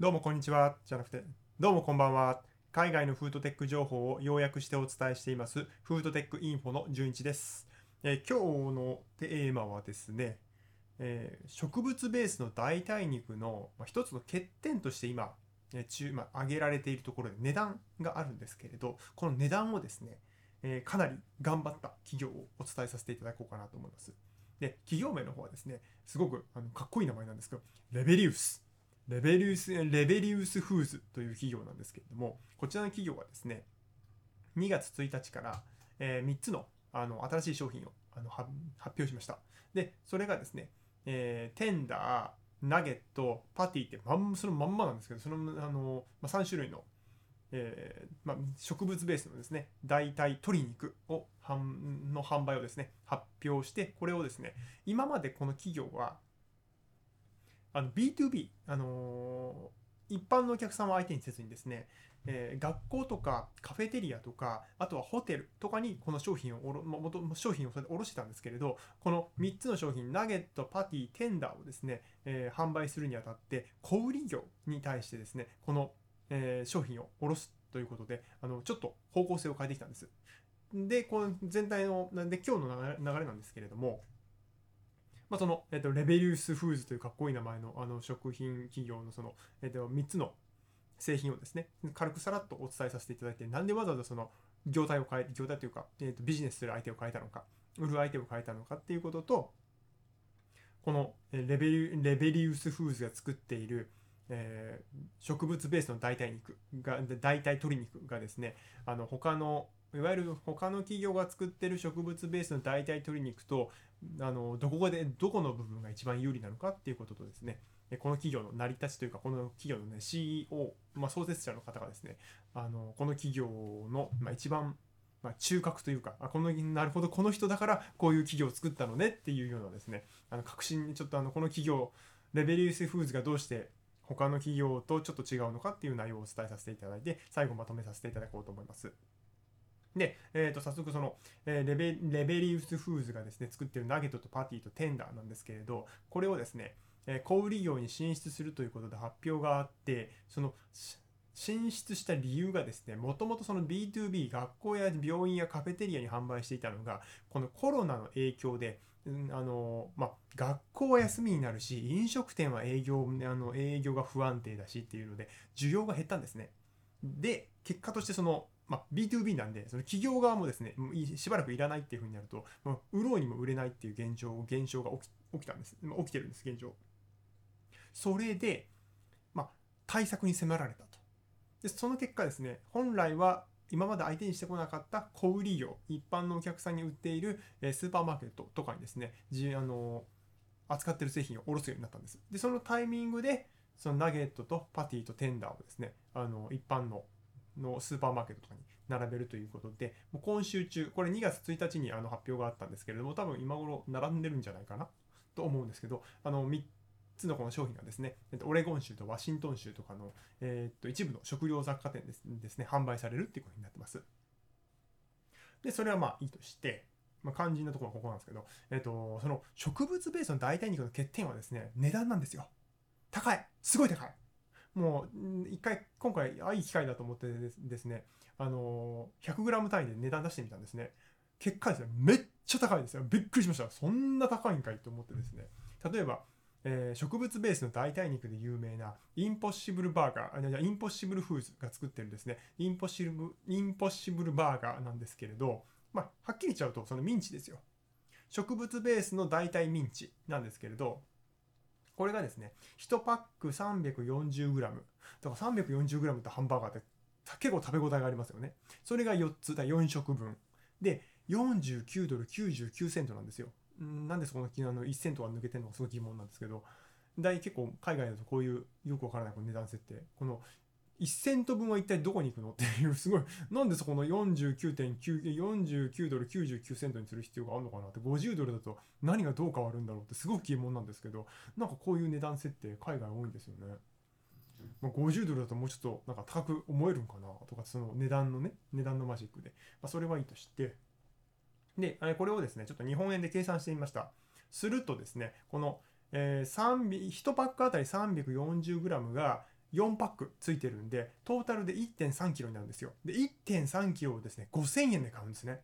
どうもこんにちはじゃなくてどうもこんばんは。海外のフードテック情報を要約してお伝えしていますフードテックインフォの順一です、えー今日のテーマはですね、えー植物ベースの代替肉の、まあ、一つの欠点として今、えー中まあ、挙げられているところで値段があるんですけれどこの値段をですね、えーかなり頑張った企業をお伝えさせていただこうかなと思います。で企業名の方はですねすごくあのかっこいい名前なんですけどレベリウスレベリウス、レベリウスフーズという企業なんですけれども、こちらの企業はですね、2月1日から、え3つのあの新しい商品をあの発表しました。で、それがですね、えーテンダー、ナゲット、パティってまんそのまんまなんですけど、そのあの、まあ、3種類の、えーまあ、植物ベースのですね、代替鶏肉をの販売をですね、発表して、これをですね、今までこの企業は、あの B2B、あのー一般のお客様を相手にせずにですね、えー学校とかカフェテリアとかあとはホテルとかにこの商品をおろもと商品をそれで卸してたんですけれどこの3つの商品ナゲットパティテンダーをですね、えー販売するにあたって小売業に対してですねこの、えー商品を卸すということであのちょっと方向性を変えてきたんです。でこの全体のなんで今日の流れなんですけれどもまあ、その、えっと、レベリウスフーズというかっこいい名前のあの食品企業のその、えっと、3つの製品をですね、軽くさらっとお伝えさせていただいて、なんでわざわざその業態を変え、業態というか、えっと、ビジネスする相手を変えたのか、売る相手を変えたのかっていうことと、このレベリレベリウスフーズが作っている、えー植物ベースの代替肉が、代替鶏肉がですね、あの他のいわゆる他の企業が作ってる植物ベースの代替鶏肉とあのどこでどこの部分が一番有利なのかっていうこととですねこの企業の成り立ちというかこの企業の、ね、CEO、まあ、創設者の方がですねあのこの企業の、まあ、一番、まあ、中核というかあこのなるほどこの人だからこういう企業を作ったのねっていうようなですねあの確信にちょっとあのこの企業レベリウスフーズがどうして他の企業とちょっと違うのかっていう内容をお伝えさせていただいて最後まとめさせていただこうと思います。で、えー、と早速その、えーレベレベリウスフーズがですね作ってるナゲットとパティとテンダーなんですけれどこれをですね、えー小売業に進出するということで発表があってその進出した理由がですねもともとその B2B 学校や病院やカフェテリアに販売していたのがこのコロナの影響で、うんあのまあ、学校は休みになるし飲食店は営業あの営業が不安定だしっていうので需要が減ったんですね。で結果としてその、まあ、B2B なんでその企業側もですねしばらくいらないっていうふうになるともう売ろうにも売れないっていう現状現象が起き起きたんです。起きてるんです現状。それで、まあ、対策に迫られたと。でその結果ですね本来は今まで相手にしてこなかった小売業一般のお客さんに売っているスーパーマーケットとかにですねあの扱ってる製品を卸すようになったんです。でそのタイミングでそのナゲットとパティとテンダーをですねあの一般ののスーパーマーケットとかに並べるということでもう今週中これ2月1日にあの発表があったんですけれども多分今頃並んでるんじゃないかなと思うんですけどあの3つのこの商品がですねオレゴン州とワシントン州とかの、えーっと一部の食料雑貨店ですですね販売されるっていうことになってます。でそれはまあいいとしてまあ、肝心なところはここなんですけど、えっとその植物ベースの代替肉の欠点はですね値段なんですよ。高い。すごい高い。もう一回今回あいい機会だと思ってですねあの 100g 単位で値段出してみたんですね。結果ですねめっちゃ高いですよ。びっくりしました。そんな高いんかいと思ってですね。例えば、えー植物ベースの代替肉で有名なインポッシブルバーガーあいやインポッシブルフーズが作ってるですね。インポッシブルインポッシブルバーガーなんですけれどまあはっきり言っちゃうとそのミンチですよ。植物ベースの代替ミンチなんですけれどこれがですね1パック 340g だから 340g ってハンバーガーって結構食べ応えがありますよね。それが4つだ4食分。で49ドル99セントなんですよ。んなんでそこのあの1セントは抜けてるのかすごい疑問なんですけど。大結構海外だとこういうよくわからないこの値段設定。この1セント分は一体どこに行くの？っていうすごい。なんでそこの49.949ドル99セントにする必要があるのかなって。50ドルだと何がどう変わるんだろうってすごく疑問なんですけどなんかこういう値段設定海外多いんですよね。まあ、50ドルだともうちょっとなんか高く思えるんかなとかその値段のね値段のマジックで、まあ、それはいいとして。でこれをですねちょっと日本円で計算してみました。するとですねこの、えー、1パックあたり 340g が4パックついてるんで、トータルで 1.3kg になるんですよ。で、1.3kg をですね、5000円で買うんですね。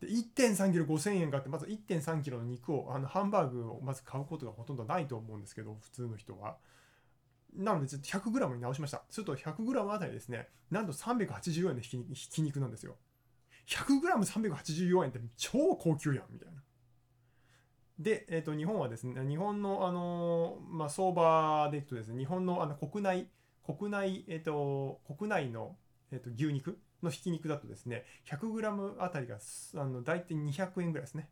で、1.3kg 5000円買って、まず 1.3kg の肉を、あの、ハンバーグをまず買うことがほとんどないと思うんですけど、普通の人は。なので、ちょっと 100g に直しました。すると 100g あたりですね、なんと384円でひき肉なんですよ。100g384 円って超高級やんみたいな。で、えー、と日本はですね、日本の、あのまあ、相場でいくとですね、日本のあの国内、国内、え、ー、と、国内の、えー、と牛肉のひき肉だとですね、100g あたりがあの大体200円ぐらいですね。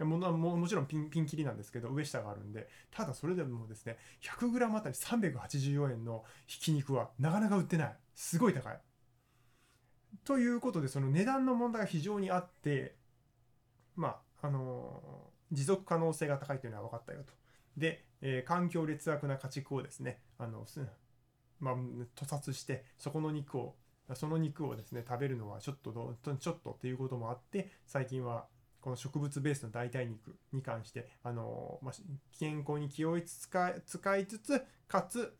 もももちろんピンピン切りなんですけど、上下があるんで、ただそれでもですね、100g あたり384円のひき肉はなかなか売ってない。すごい高い。ということで、その値段の問題が非常にあって、まあ、あの、持続可能性が高いというのは分かったよと。で、えー、環境劣悪な家畜をですね、あの、まあ、屠殺して、そこの肉を、その肉をですね、食べるのはちょっとど、ちょっとっていうこともあって、最近はこの植物ベースの代替肉に関して、あのまあ、健康に気を使い使いつつ、かつ、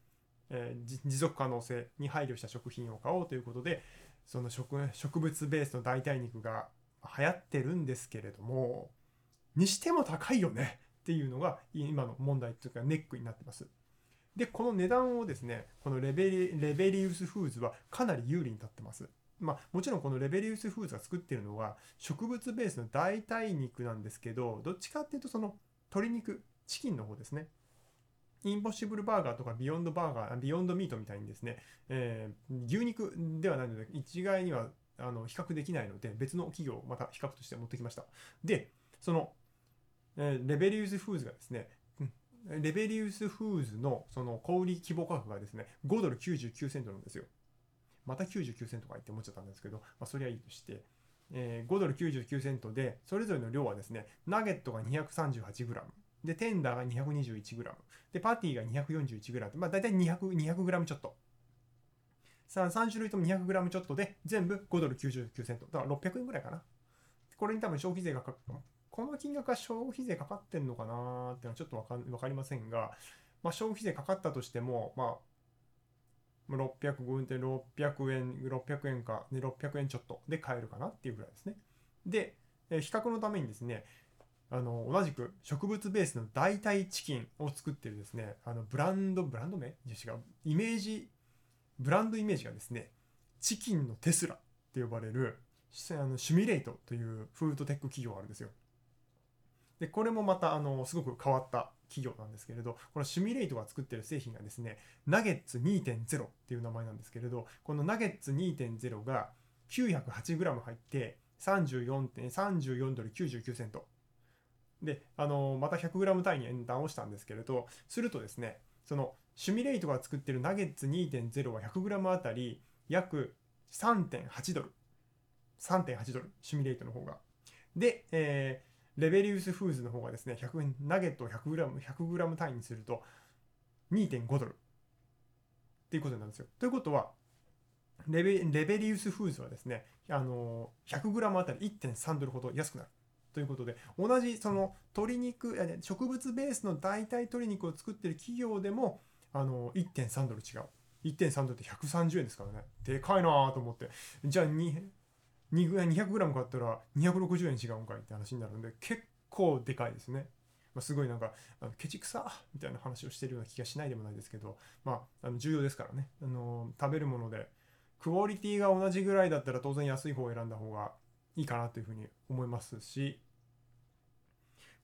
えー、持続可能性に配慮した食品を買おうということで、その植植物ベースの代替肉が流行ってるんですけれども、にしても高いよねっていうのが今の問題というかネックになってます。で、この値段をですね、このレベリ Rebellyous Foods はかなり有利に立ってます。まあ、もちろんこの Rebellyous Foods が作ってるのは植物ベースの代替肉なんですけど、どっちかっていうとその鶏肉、チキンの方ですね。 Impossible Burger とか Beyond Burger、 Beyond Meat みたいにですね、えー、牛肉ではないので、一概にはあの比較できないので、別の企業をまた比較として持ってきました。で、その、レベリウスフーズがですね、レベリウスフーズのその小売規模価格がですね、5ドル99セントなんですよ。また99セントか言って思っちゃったんですけど、まあ、それはいいとして、えー、5ドル99セントで、それぞれの量はですね、ナゲットが 238g、で、テンダーが 221g、で、パティが 241g、まあ大体200、200g ちょっと。さあ、3種類とも 200g ちょっとで、全部5ドル99セント。だから600円ぐらいかな。これに多分消費税がかかる。この金額は消費税かかってんのかなーっていうのはちょっとわかわかりませんが、まあ、消費税かかったとしても、まあ、600分で600円、600円か、で600円ちょっとで買えるかなっていうぐらいですね。で、比較のためにですね、あの同じく植物ベースの代替チキンを作ってるですねあのブランドブランド名？違うイメージブランドイメージがですねチキンのテスラって呼ばれるあのシュミレートというフードテック企業があるんですよ。でこれもまたあのすごく変わった企業なんですけれどこのシミュレートが作ってる製品がですねナゲッツ2.0っていう名前なんですけれどこのナゲッツ2.0が 908g 入って34.34ドル99セントで、あのまた 100g 単位に演算をしたんですけれど、するとですね、そのシミュレイトが作ってるナゲッツ2.0は 100g あたり約3.8ドル。3.8ドル、シミュレイトの方が。で、えー、レベリウスフーズの方がですね、100円ナゲットを 100g、100g 単位にすると2.5ドル。っていうことなんですよ。ということは、レベレベリウスフーズはですね、あの 100g あたり1.3ドルほど安くなる。ということで、同じその鶏肉、植物ベースの代替鶏肉を作ってる企業でも、あの、1.3ドル違う。1.3ドルって130円ですからね。でかいなと思って。じゃあ、200g 買ったら260円違うんかいって話になるんで、結構でかいですね。まあ、すごいなんか、あのケチくさみたいな話をしてるような気がしないでもないですけど、まあ、あの重要ですからね。あの食べるもので、クオリティが同じぐらいだったら当然安い方を選んだ方がいいかなというふうに思いますし、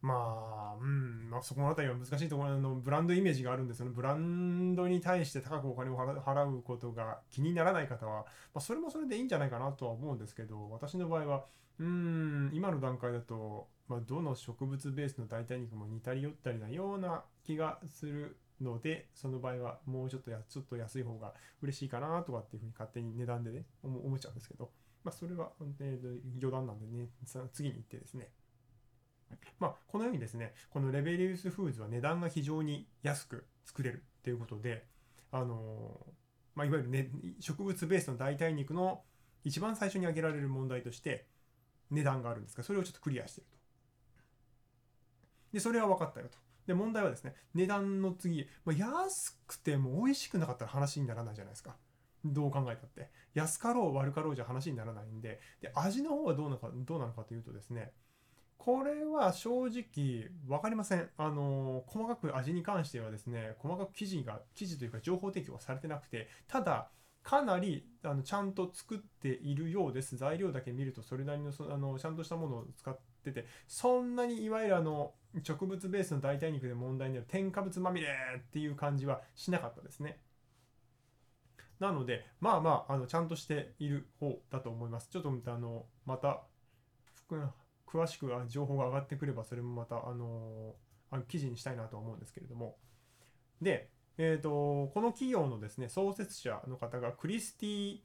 まあ、うん、まあ、そこのあたりは難しいところのブランドイメージがあるんで、そのブランドに対して高くお金を払うことが気にならない方は、まあ、それもそれでいいんじゃないかなとは思うんですけど、私の場合は、うん、今の段階だと、まあ、どの植物ベースの代替肉も似たり寄ったりなような気がするので、その場合はもうちょっとやちょっと安い方が嬉しいかなとかっていうふうに勝手に値段でね、思っちゃうんですけど、まあ、それは、えー、余談なんでね、次に行ってですね、まあ、このようにですね、このレベリウスフーズは値段が非常に安く作れるということで、あのまあ、いわゆる、ね、植物ベースの代替肉の一番最初に挙げられる問題として値段があるんですが、それをちょっとクリアしてると。で、それは分かったよと。で問題はですね値段の次、まあ、安くても美味しくなかったら話にならないじゃないですかどう考えたって安かろう悪かろうじゃ話にならないんでで味の方はどうなのかどうなのかというとですねこれは正直分かりません。あの細かく味に関してはですね、細かく記事が、記事というか情報提供はされてなくて、ただ、かなりあのちゃんと作っているようです。材料だけ見るとそれなりのそあのちゃんとしたものを使ってて、そんなにいわゆるあの植物ベースの代替肉で問題になる添加物まみれっていう感じはしなかったですね。なので、まあまあ、あのちゃんとしている方だと思います。ちょっとあのまた、詳しく情報が上がってくれば、それもまた、あの、記事にしたいなと思うんですけれども。で、えーと、この企業のですね創設者の方がクリスティ・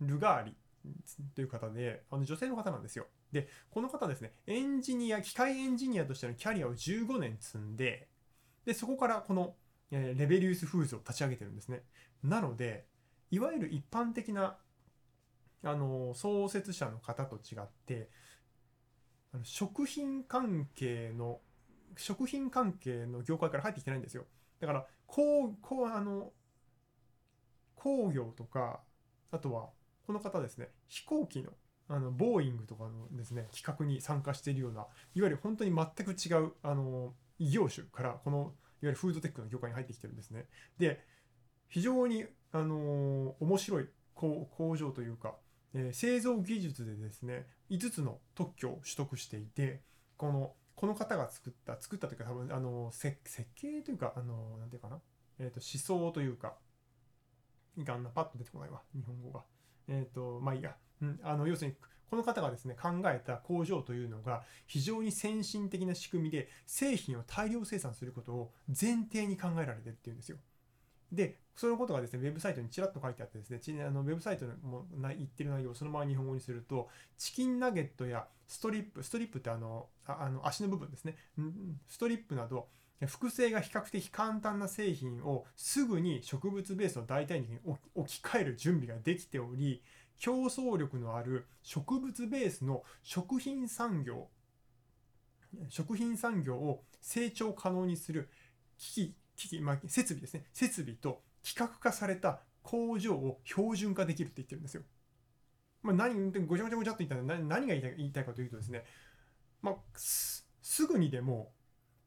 ルガーリという方であの女性の方なんですよ。でこの方ですねエンジニア機械エンジニアとしてのキャリアを15年積んででそこからこの、え、レベリウスフーズを立ち上げてるんですね。なのでいわゆる一般的なあの創設者の方と違ってあの食品関係の食品関係の業界から入ってきてないんですよ。だからこうこうあの工業とかあとはこの方ですね飛行機のあのボーイングとかのですね企画に参加しているようないわゆる本当に全く違うあの異業種からこのいわゆるフードテックの業界に入ってきてるんですね。で非常にあの面白い工場というかえー、製造技術でですね5つの特許を取得していてこのこの方が作った作ったというか多分あの設計というかあのなんていうかな、えーと、思想というかいかんなパッと出てこないわ日本語が。えっ、ー、とまあいいや、うん、あの要するにこの方がですね考えた工場というのが非常に先進的な仕組みで製品を大量生産することを前提に考えられてるっていうんですよ。で、そのことがですね、ウェブサイトにちらっと書いてあってですね、ちあのウェブサイトも言ってる内容をそのまま日本語にすると、チキンナゲットやストリップ、ストリップってあの、あの足の部分ですね、ストリップなど、複製が比較的簡単な製品をすぐに植物ベースの代替肉に置き換える準備ができており、競争力のある植物ベースの食品産業、食品産業を成長可能にする機機器、まあ、設備ですね設備と規格化された工場を標準化できるって言ってるんですよ。まあ、何ごちゃごちゃごちゃっと言ったら何が言いたい言いたいかというとですね、まあ、すぐにでも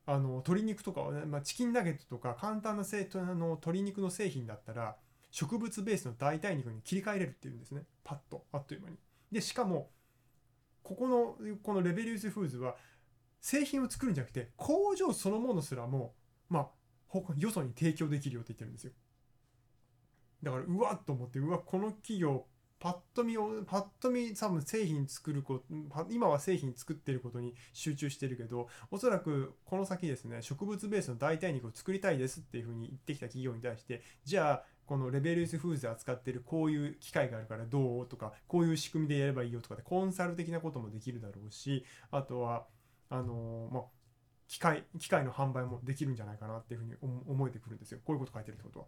あの鶏肉とか、まあ、チキンナゲットとか簡単なせあの鶏肉の製品だったら植物ベースの代替肉に切り替えれるっていうんですねパッとあっという間に。でしかもここのこのレベリウスフーズは製品を作るんじゃなくて工場そのものすらもまあよそに提供できるよって言ってるんですよ。だからうわっと思ってうわこの企業パッと見をパッと見多分製品作ること今は製品作ってることに集中してるけどおそらくこの先ですね植物ベースの代替肉を作りたいですっていうふうに言ってきた企業に対してじゃあこのレベルスフーズ扱ってるこういう機械があるからどう？とかこういう仕組みでやればいいよとかでコンサル的なこともできるだろうしあとはあのまあ機械機械の販売もできるんじゃないかなっていうふうに思えてくるんですよこういうこと書いてるってことは。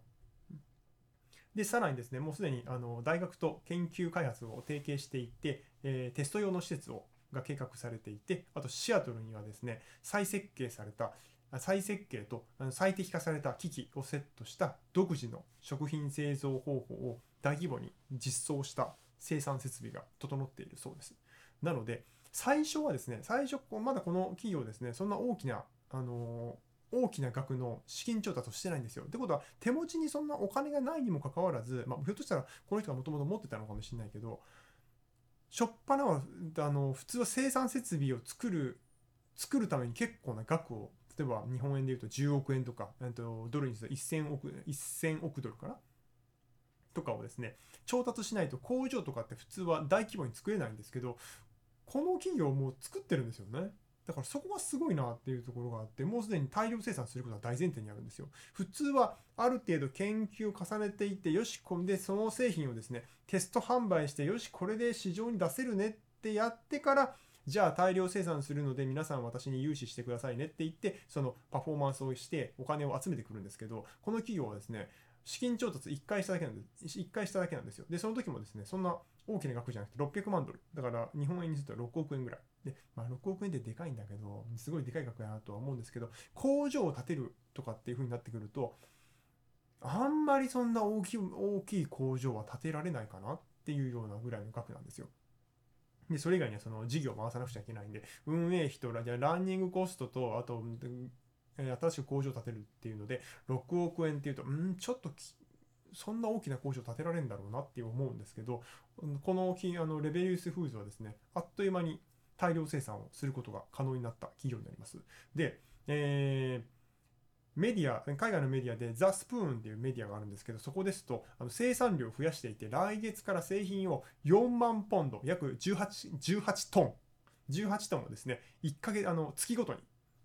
でさらにですねもうすでにあの大学と研究開発を提携していて、えー、テスト用の施設をが計画されていてあとシアトルにはですね再設計された再設計と最適化された機器をセットした独自の食品製造方法を大規模に実装した生産設備が整っているそうです。なので最初はですね、最初、まだこの企業ですね、そんな大きな、あの大きな額の資金調達をしてないんですよ。ってことは、手持ちにそんなお金がないにもかかわらず、まあ、ひょっとしたらこの人がもともと持ってたのかもしれないけど、しょっぱなは、あの、普通は生産設備を作る、作るために結構な額を、例えば日本円で言うと10億円とか、えっとドルにすると1000億、1000億ドルかな？とかをですね、調達しないと工場とかって普通は大規模に作れないんですけど、この企業も作ってるんですよね。だからそこがすごいなっていうところがあって、もうすでに大量生産することは大前提にあるんですよ。普通はある程度研究を重ねていって、よし、こんでその製品をですね、テスト販売して、よし、これで市場に出せるねってやってから、じゃあ大量生産するので皆さん私に融資してくださいねって言って、そのパフォーマンスをしてお金を集めてくるんですけど、この企業はですね、資金調達1回しただけなんです1回しただけなんですよでその時もですねそんな大きな額じゃなくて600万ドルだから日本円にすると6億円ぐらいで、まあ、6億円ってでかいんだけどすごいでかい額だなとは思うんですけど工場を建てるとかっていう風になってくるとあんまりそんな大きい大きい工場は建てられないかなっていうようなぐらいの額なんですよ。で、それ以外にはその事業を回さなくちゃいけないんで、運営費とラランニングコストと、あと、新しく工場を建てるっていうので、6億円っていうと、うん、ちょっとそんな大きな工場建てられるんだろうなって思うんですけど、このあのレベリウスフーズはですね、あっという間に大量生産をすることが可能になった企業になります。で、えーメディア、海外のメディアでザ・スプーンっていうメディアがあるんですけど、そこですとあの生産量を増やしていて、来月から製品を4万ポンド、約 18, 18トン、18トンをですね、1ヶ月、あの月ごとに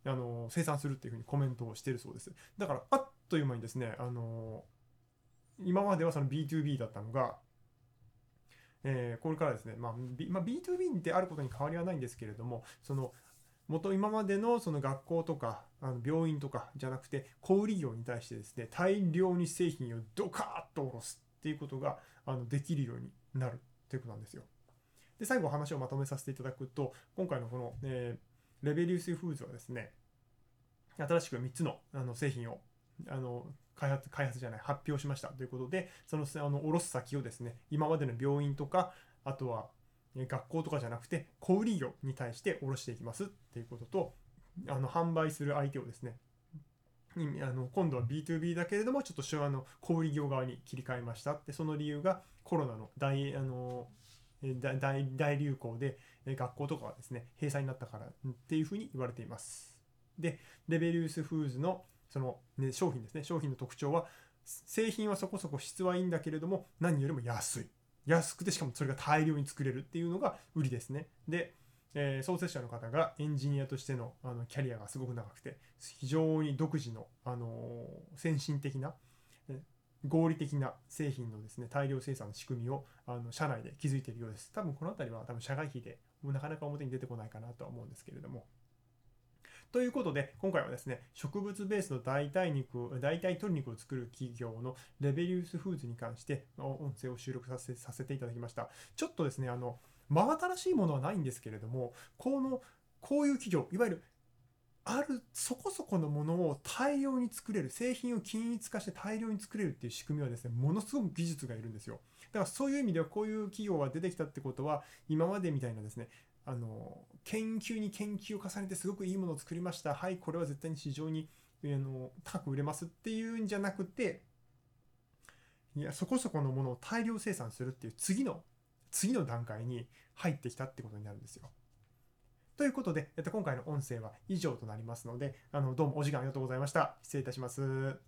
あの生産するっていうふうにコメントをしているそうです。だから、あっという間にですね、あの今まではその B2B だったのが、えー、これからですね、まあ、B まあ、B2B であることに変わりはないんですけれども、その元今までのその学校とかあの病院とかじゃなくて小売業に対してですね大量に製品をドカーッと下ろすっていうことがあのできるようになるということなんですよ。で最後話をまとめさせていただくと今回のこの、えー、レベリウスフーズはですね新しく3つのあの製品をあの開発開発じゃない発表しましたということでそのあの卸す先をですね今までの病院とかあとは学校とかじゃなくて小売業に対して卸していきますっていうこととあの販売する相手をですねあの今度は B2B だけれどもちょっとあの小売業側に切り替えましたってその理由がコロナの大あの大大流行で学校とかはですね閉鎖になったからっていうふうに言われています。でレベリウスフーズのその、ね、商品ですね商品の特徴は製品はそこそこ質はいいんだけれども何よりも安い安くてしかもそれが大量に作れるっていうのが売りですね。で、えー、創設者の方がエンジニアとしてのあのキャリアがすごく長くて非常に独自の、あのー、先進的な合理的な製品のですね大量生産の仕組みをあの社内で築いているようです。多分この辺りは多分社外費でなかなか表に出てこないかなとは思うんですけれども。ということで、今回はですね、植物ベースの代替肉、代替鶏肉を作る企業のレベリウスフーズに関して音声を収録させさせていただきました。ちょっとですね、あの、真新しいものはないんですけれども、この、こういう企業、いわゆるあるそこそこのものを大量に作れる製品を均一化して大量に作れるっていう仕組みはですねものすごく技術がいるんですよだからそういう意味ではこういう企業が出てきたってことは今までみたいなですねあの研究に研究を重ねてすごくいいものを作りましたはいこれは絶対に市場にあの高く売れますっていうんじゃなくていやそこそこのものを大量生産するっていう次の次の段階に入ってきたってことになるんですよ。ということで、えっと、今回の音声は以上となりますのであのどうもお時間ありがとうございました。失礼いたします。